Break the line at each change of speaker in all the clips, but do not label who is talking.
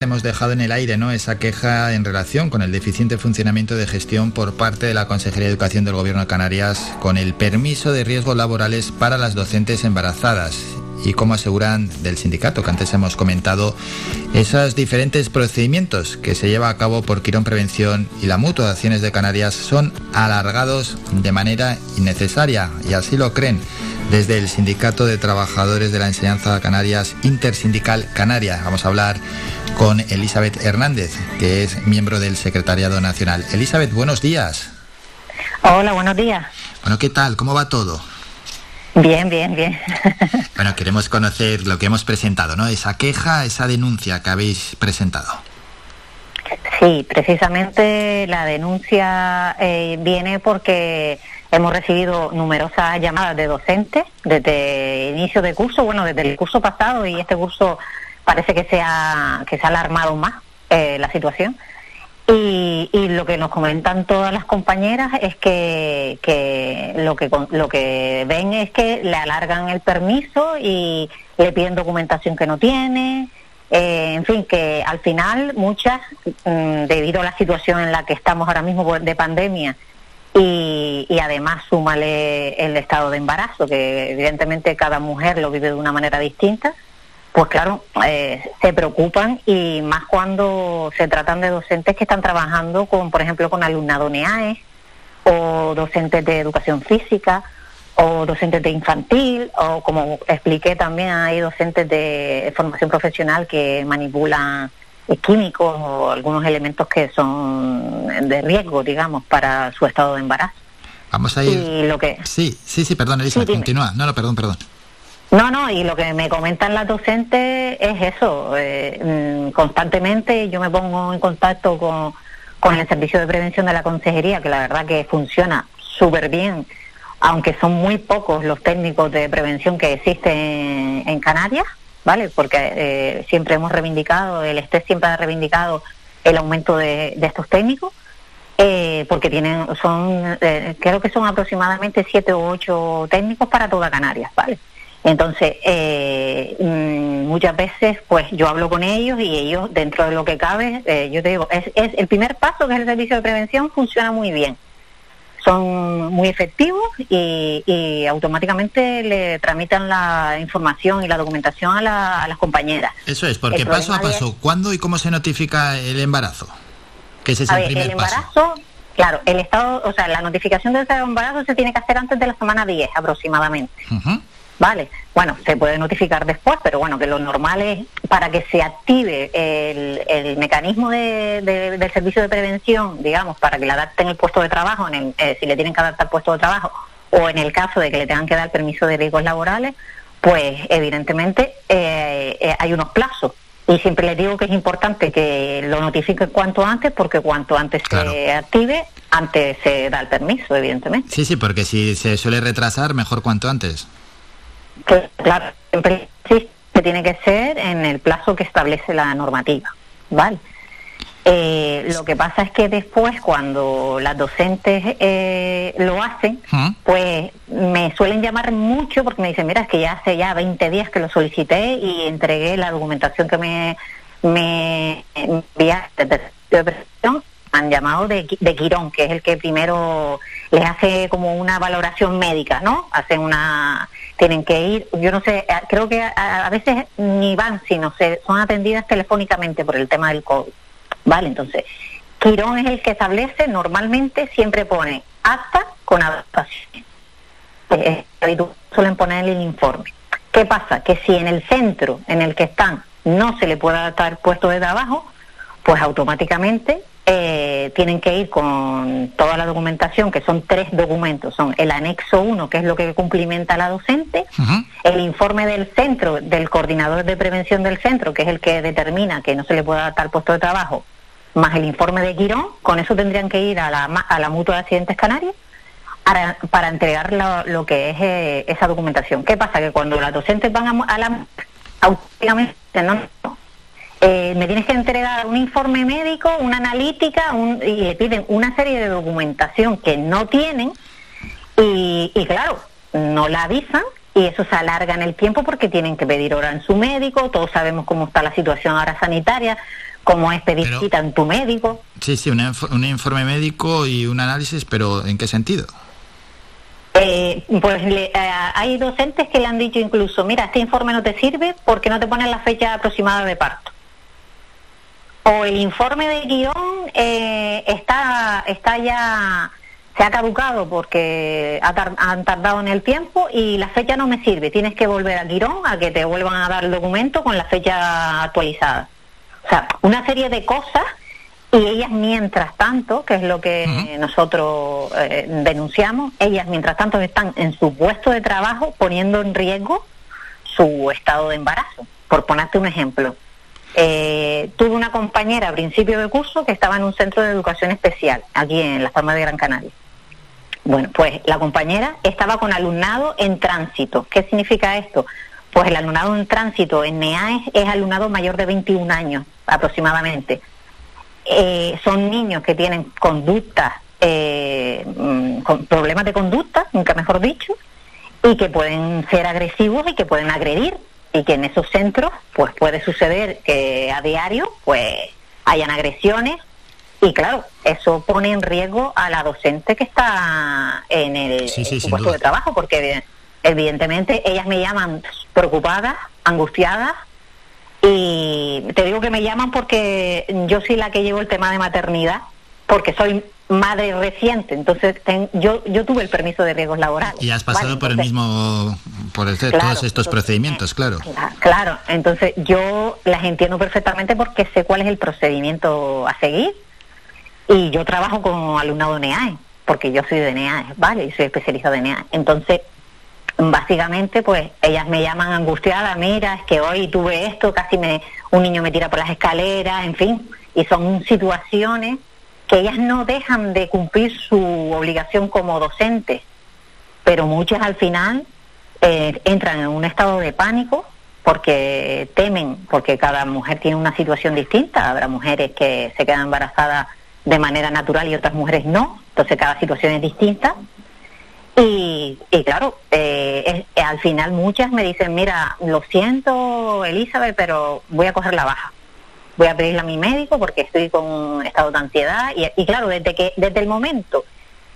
Hemos dejado en el aire ¿no? esa queja en relación con el deficiente funcionamiento de gestión por parte de la Consejería de Educación del Gobierno de Canarias con el permiso de riesgos laborales para las docentes embarazadas y como aseguran del sindicato que antes hemos comentado, esos diferentes procedimientos que se lleva a cabo por Quirón Prevención y la Mutua de Acciones de Canarias son alargados de manera innecesaria y así lo creen desde el Sindicato de Trabajadores de la Enseñanza Canarias Intersindical Canaria. Vamos a hablar con Elizabeth Hernández, que es miembro del Secretariado Nacional. Elizabeth, buenos días.
Hola, buenos días.
Bueno, ¿qué tal? ¿Cómo va todo?
Bien, bien, bien.
bueno, queremos conocer lo que hemos presentado, ¿no? Esa queja, esa denuncia que habéis presentado.
Sí, precisamente la denuncia eh, viene porque hemos recibido numerosas llamadas de docentes desde inicio de curso, bueno, desde el curso pasado y este curso parece que se ha, que se ha alarmado más eh, la situación. Y, lo que nos comentan todas las compañeras es que, que, lo que lo que ven es que le alargan el permiso y le piden documentación que no tiene, eh, en fin, que al final muchas, mm, debido a la situación en la que estamos ahora mismo de pandemia y, y, además súmale el estado de embarazo, que evidentemente cada mujer lo vive de una manera distinta, pues claro, eh, se preocupan y más cuando se tratan de docentes que están trabajando con, por ejemplo, con alumnado NEAE o docentes de educación física o docentes de infantil o como expliqué también hay docentes de formación profesional que manipulan químicos o algunos elementos que son de riesgo, digamos, para su estado de embarazo.
Vamos a ir. lo que... Sí, sí, sí, perdón, Elisa, continúa. No, no, perdón, perdón.
No, no, y lo que me comentan las docentes es eso. Eh, mm, constantemente yo me pongo en contacto con, con el servicio de prevención de la consejería, que la verdad que funciona súper bien, aunque son muy pocos los técnicos de prevención que existen en, Canarias, ¿vale? Porque eh, siempre hemos reivindicado, el ESTE siempre ha reivindicado el aumento de, estos técnicos. Eh, porque tienen, son, creo que son aproximadamente siete u ocho técnicos para toda Canarias, ¿vale? Entonces, eh, mm, muchas veces, pues yo hablo con ellos y ellos, dentro de lo que cabe, eh, yo te digo, es, es el primer paso que es el servicio de prevención, funciona muy bien. Son muy efectivos y, automáticamente le tramitan la información y la documentación a, las compañeras.
Eso es, porque paso a paso, ¿cuándo y cómo se notifica el embarazo?
Que ese es el primer embarazo, Claro, el estado, o sea, la notificación del embarazo se tiene que hacer antes de la semana 10 aproximadamente. Vale, bueno, se puede notificar después, pero bueno, que lo normal es para que se active el, mecanismo del servicio de prevención, digamos, para que le adapten el puesto de trabajo, en eh, si le tienen que adaptar puesto de trabajo, o en el caso de que le tengan que dar permiso de riesgos laborales, pues evidentemente eh, eh, hay unos plazos. Y siempre les digo que es importante que lo notifiquen cuanto antes, porque cuanto antes se active, antes se da el permiso, evidentemente.
Sí, sí, porque si se suele retrasar, mejor cuanto antes
claro, siempre que tiene que ser en el plazo que establece la normativa, ¿vale? Eh, lo que pasa es que después, cuando las docentes eh, lo hacen, pues me suelen llamar mucho porque me dicen, mira, es que ya hace ya 20 días que lo solicité y entregué la documentación que me, me enviaste de han llamado de, de Quirón, que es el que primero les hace como una valoración médica, ¿no? Hacen una, tienen que ir, yo no sé, creo que a, veces ni van, sino se, son atendidas telefónicamente por el tema del COVID, ¿vale? Entonces, Quirón es el que establece, normalmente siempre pone acta con adaptación. Eh, suelen poner el informe. ¿Qué pasa? Que si en el centro en el que están no se le puede adaptar puesto de trabajo, pues automáticamente eh, tienen que ir con toda la documentación, que son tres documentos, son el anexo 1, que es lo que cumplimenta la docente, el informe del centro, del coordinador de prevención del centro, que es el que determina que no se le puede adaptar puesto de trabajo, más el informe de Quirón, con eso tendrían que ir a la, a la mutua de accidentes canarios para, para entregar lo, que es eh, esa documentación. ¿Qué pasa? Que cuando las docentes van a, a la automáticamente no, eh, me tienes que entregar un informe médico, una analítica, y le piden una serie de documentación que no tienen y, claro, no la avisan y eso se alarga en el tiempo porque tienen que pedir hora en su médico, todos sabemos cómo está la situación ahora sanitaria, como es pedir cita en tu médico.
Sí, sí, un informe médico y un análisis, pero ¿en qué sentido?
Eh, pues eh, hay docentes que le han dicho incluso, mira, este informe no te sirve porque no te ponen la fecha aproximada de parto. O el informe de guion eh, está, está ya, se ha caducado porque han tardado en el tiempo y la fecha no me sirve. Tienes que volver a guion a que te vuelvan a dar el documento con la fecha actualizada. O sea, una serie de cosas y ellas mientras tanto, que es lo que nosotros eh, denunciamos, ellas mientras tanto están en su puesto de trabajo poniendo en riesgo su estado de embarazo. Por ponerte un ejemplo, eh, tuve una compañera a principio de curso que estaba en un centro de educación especial, aquí en la Palmas de Gran Canaria. Bueno, pues la compañera estaba con alumnado en tránsito. ¿Qué significa esto? Pues el alumnado en tránsito en NEAES es alumnado mayor de 21 años aproximadamente eh, son niños que tienen conductas, eh, mm, con problemas de conducta, nunca mejor dicho, y que pueden ser agresivos y que pueden agredir y que en esos centros pues puede suceder que a diario pues hayan agresiones y claro, eso pone en riesgo a la docente que está en el puesto de trabajo porque evidentemente ellas me llaman preocupadas, angustiadas y te digo que me llaman porque yo soy la que llevo el tema de maternidad, porque soy madre reciente, entonces yo yo tuve el permiso de riesgos laborales.
Y has pasado por el mismo, por todos estos procedimientos, claro.
Claro, entonces yo las entiendo perfectamente porque sé cuál es el procedimiento a seguir y yo trabajo con alumnado NEAE, porque yo soy de NEAE, ¿vale? Y soy especialista de NEAE. Entonces, básicamente pues ellas me llaman angustiada, mira, es que hoy tuve esto, casi me un niño me tira por las escaleras, en fin, y son situaciones que ellas no dejan de cumplir su obligación como docentes, pero muchas al final eh, entran en un estado de pánico porque temen, porque cada mujer tiene una situación distinta, habrá mujeres que se quedan embarazadas de manera natural y otras mujeres no, entonces cada situación es distinta. Y, claro, eh, al final muchas me dicen, mira, lo siento, Elizabeth, pero voy a coger la baja. Voy a pedirle a mi médico porque estoy con un estado de ansiedad. Y, claro, desde, que, desde el momento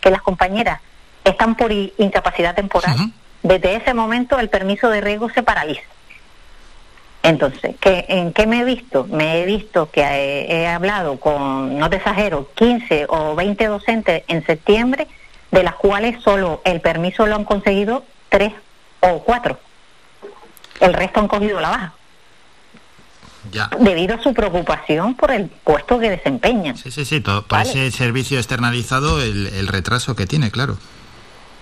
que las compañeras están por incapacidad temporal, desde ese momento el permiso de riesgo se paraliza. Entonces, ¿qué, ¿en qué me he visto? Me he visto que he, he hablado con, no te exagero, 15 o 20 docentes en septiembre de las cuales solo el permiso lo han conseguido tres o cuatro. El resto han cogido la baja. Ya. Debido a su preocupación por el puesto que desempeñan.
Sí, sí, sí, por ese servicio externalizado, el, retraso que tiene, claro.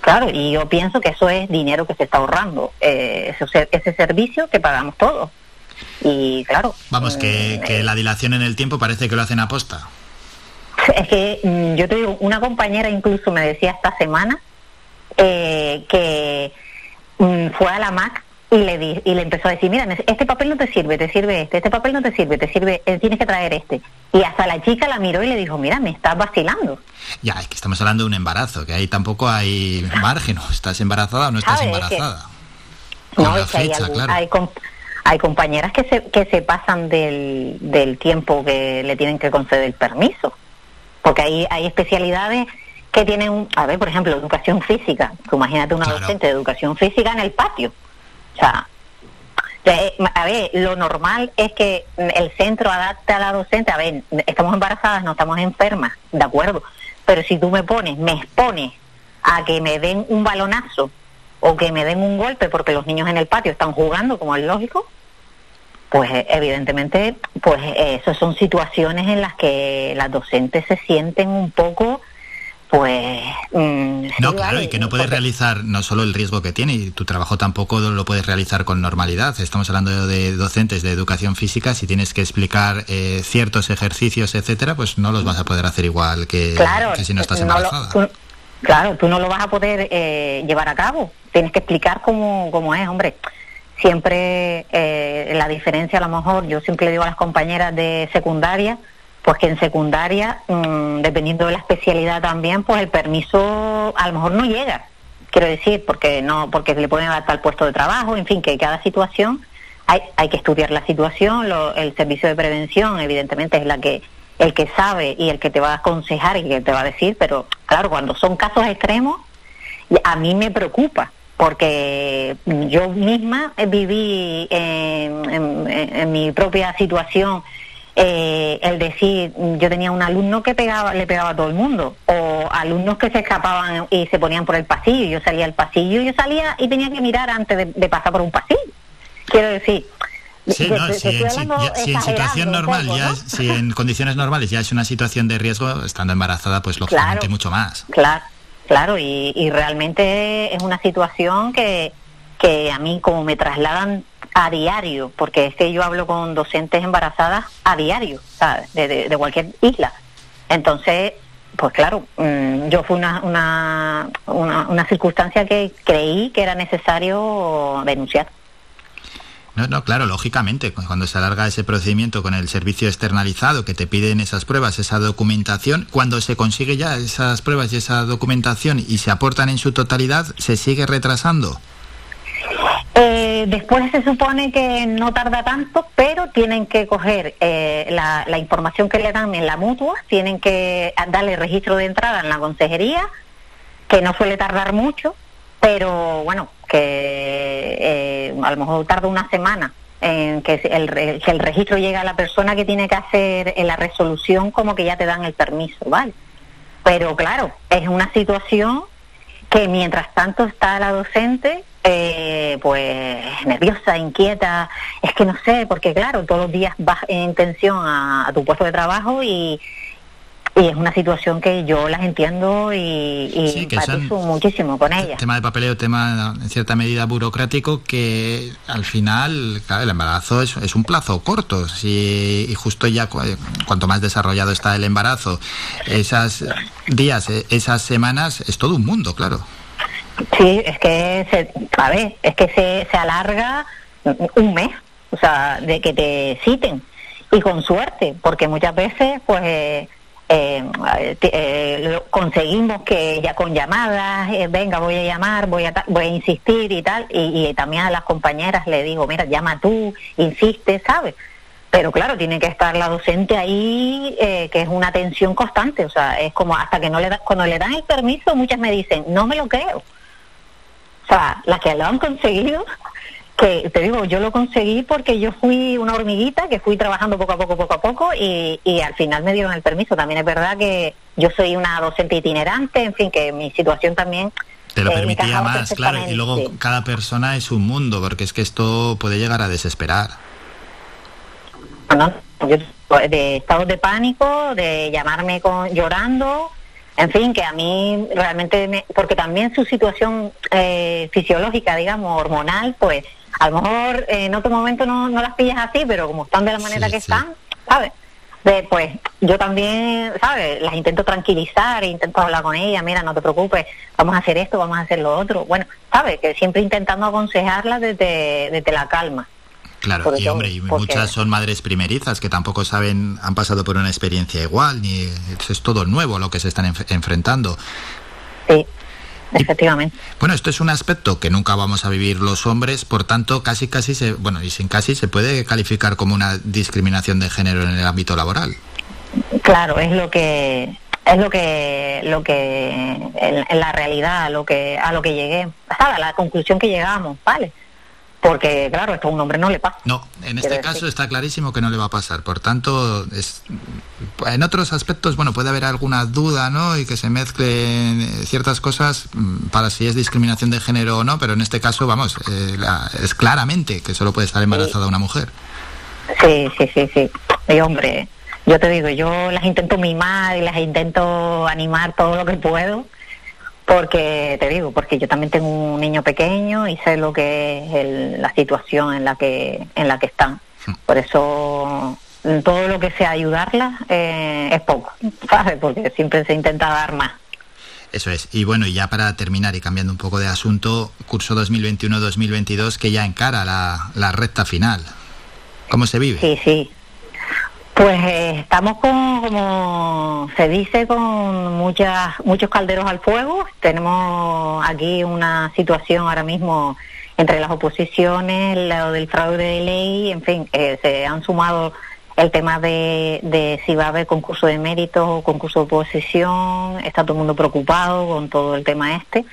Claro, y yo pienso que eso es dinero que se está ahorrando, eh, ese, ese servicio que pagamos todos. Y claro.
Vamos, que, mm, que la dilación en el tiempo parece que lo hacen a posta.
Es que mm, yo te digo, una compañera incluso me decía esta semana eh, que mm, fue a la MAC y le, di, y le empezó a decir, mira, este papel no te sirve, te sirve este, este papel no te sirve, te sirve, eh, tienes que traer este. Y hasta la chica la miró y le dijo, mira, me estás vacilando.
Ya, es que estamos hablando de un embarazo, que ahí tampoco hay margen, ¿estás embarazada o no estás embarazada?
no, es que hay, hay, hay, compañeras que se, que se pasan del, del tiempo que le tienen que conceder el permiso porque hay, hay especialidades que tienen, a ver, por ejemplo, educación física. imagínate una docente de educación física en el patio. O sea, a ver, lo normal es que el centro adapte a la docente. A ver, estamos embarazadas, no estamos enfermas, de acuerdo. Pero si tú me pones, me expones a que me den un balonazo o que me den un golpe porque los niños en el patio están jugando, como es lógico, pues evidentemente, pues eh, esas son situaciones en las que las docentes se sienten un poco pues
mm, no claro y que no puedes realizar no solo el riesgo que tiene y tu trabajo tampoco lo puedes realizar con normalidad. Estamos hablando de docentes de educación física si tienes que explicar eh, ciertos ejercicios etcétera pues no los vas a poder hacer igual que, si no estás embarazada.
claro tú no lo vas a poder llevar a cabo. Tienes que explicar cómo, cómo es hombre. Siempre eh, la diferencia a lo mejor, yo siempre le digo a las compañeras de secundaria, pues que en secundaria, mm, dependiendo de la especialidad también, pues el permiso a lo mejor no llega, quiero decir, porque no, porque le pueden adaptar al puesto de trabajo, en fin, que cada situación hay, hay que estudiar la situación, el servicio de prevención evidentemente es la que el que sabe y el que te va a aconsejar y que te va a decir, pero claro, cuando son casos extremos, a mí me preocupa, porque yo misma viví en, mi propia situación eh, el decir, yo tenía un alumno que pegaba, le pegaba a todo el mundo, o alumnos que se escapaban y se ponían por el pasillo, yo salía al pasillo, yo salía y tenía que mirar antes de pasar por un pasillo. Quiero decir,
Sí, no, si, en, situación normal, ya si en condiciones normales ya es una situación de riesgo, estando embarazada, pues lógicamente mucho más.
Claro, claro, y, y, realmente es una situación que, que a mí como me trasladan a diario, porque es que yo hablo con docentes embarazadas a diario. De, de, cualquier isla. Entonces, pues claro, mm, yo fue una, una, una, una circunstancia que creí que era necesario denunciar.
No, no, claro, lógicamente, cuando se alarga ese procedimiento con el servicio externalizado que te piden esas pruebas, esa documentación, cuando se consigue ya esas pruebas y esa documentación y se aportan en su totalidad, ¿se sigue retrasando?
Eh, después se supone que no tarda tanto, pero tienen que coger eh, la, la, información que le dan en la mutua, tienen que darle registro de entrada en la consejería, que no suele tardar mucho, pero bueno, que eh, a lo mejor tarda una semana en que el, que el registro llegue a la persona que tiene que hacer en la resolución como que ya te dan el permiso, ¿vale? Pero claro, es una situación que mientras tanto está la docente eh, pues nerviosa, inquieta, es que no sé, porque claro, todos los días vas en tensión a tu puesto de trabajo y, y es una situación que yo las entiendo y, y muchísimo con ellas.
Tema de papeleo, tema en cierta medida burocrático que al final, claro, el embarazo es, es un plazo corto si, y justo ya cuanto más desarrollado está el embarazo, esas días, e, esas semanas, es todo un mundo, claro.
Sí, es que se, a ver, es que se, se alarga un mes, o sea, de que te citen y con suerte, porque muchas veces pues eh, eh, conseguimos que ya con llamadas, eh, venga, voy a llamar, voy a, voy a insistir y tal, y, también a las compañeras le digo, mira, llama tú, insiste, ¿sabes? Pero claro, tiene que estar la docente ahí, eh, que es una tensión constante, o sea, es como hasta que no le da, cuando le dan el permiso, muchas me dicen, no me lo creo. O sea, las que lo han conseguido que te digo, yo lo conseguí porque yo fui una hormiguita que fui trabajando poco a poco, poco a poco y, y al final me dieron el permiso. También es verdad que yo soy una docente itinerante, en fin, que mi situación también
te lo permitía más, claro, y luego cada persona es un mundo, porque es que esto puede llegar a desesperar.
Bueno, yo de estados de pánico, de llamarme con, llorando, en fin, que a mí realmente, me, porque también su situación eh, fisiológica, digamos, hormonal, pues a lo mejor en otro momento no, no las pillas así, pero como están de la manera que están, ¿sabes? pues yo también, ¿sabes? Las intento tranquilizar, intento hablar con ella, mira, no te preocupes, vamos a hacer esto, vamos a hacer lo otro. Bueno, ¿sabes? Que siempre intentando aconsejarla desde, desde la calma.
Claro, y hombre, y muchas son madres primerizas que tampoco saben, han pasado por una experiencia igual, ni es todo nuevo lo que se están enfrentando.
Sí, Efectivamente.
bueno, esto es un aspecto que nunca vamos a vivir los hombres, por tanto, casi casi se, bueno, y sin casi se puede calificar como una discriminación de género en el ámbito laboral.
Claro, es lo que es lo que lo que en, la realidad lo que a lo que llegué, a la conclusión que llegamos, ¿vale? Porque claro, esto a un hombre no le pasa.
No, en este caso está clarísimo que no le va a pasar. Por tanto, es, en otros aspectos, bueno, puede haber alguna duda, ¿no? Y que se mezclen ciertas cosas mm, para si es discriminación de género o no, pero en este caso, vamos, eh, es claramente que solo puede estar embarazada una mujer.
Sí, sí, sí, sí. Y hombre, yo te digo, yo las intento mimar y las intento animar todo lo que puedo porque te digo, porque yo también tengo un niño pequeño y sé lo que es la situación en la que en la que están. Hmm. Por eso todo lo que sea ayudarla eh, es poco, ¿sabes? Porque siempre se intenta dar más.
Eso es. Y bueno, y ya para terminar y cambiando un poco de asunto, curso 2021-2022 que ya encara la, la recta final. ¿Cómo se vive?
Sí, sí. Pues eh, estamos con, como se dice, con muchas, muchos calderos al fuego. Tenemos aquí una situación ahora mismo entre las oposiciones, lo del fraude de ley, en fin, eh, se han sumado el tema de, de, si va a haber concurso de méritos o concurso de oposición, está todo el mundo preocupado con todo el tema este.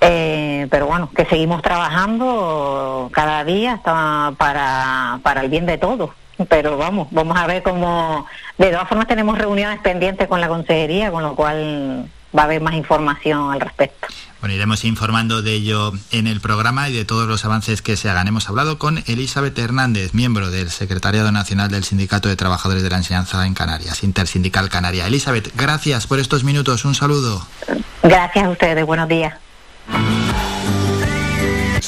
Eh, pero bueno, que seguimos trabajando cada día para, para el bien de todos. Pero vamos, vamos a ver cómo... De todas formas tenemos reuniones pendientes con la consejería, con lo cual va a haber más información al respecto.
Bueno, iremos informando de ello en el programa y de todos los avances que se hagan. Hemos hablado con Elizabeth Hernández, miembro del Secretariado Nacional del Sindicato de Trabajadores de la Enseñanza en Canarias, Intersindical Canaria. Elizabeth, gracias por estos minutos. Un saludo.
Gracias a ustedes. Buenos días.